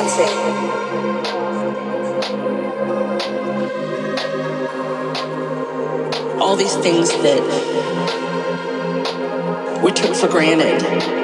dancing. All these things that we took for granted.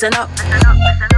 listen up. Listen up, listen up.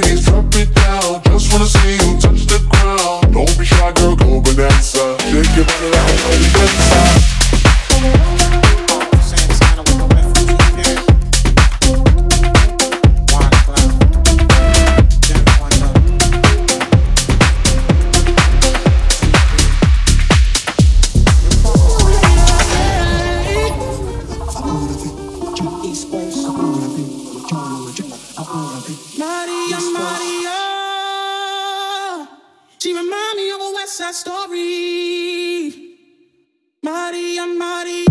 wanna see you touch the ground. Don't be shy, girl, go bonanza. Shake your body like. Maria, Maria. sad story. Maria, Maria.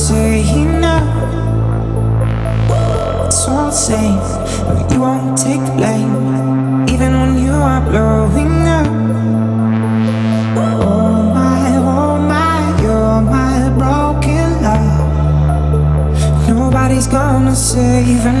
Say no. It's all same, but you won't take blame, even when you are blowing up. Oh my, oh my, you're my broken love. Nobody's gonna save her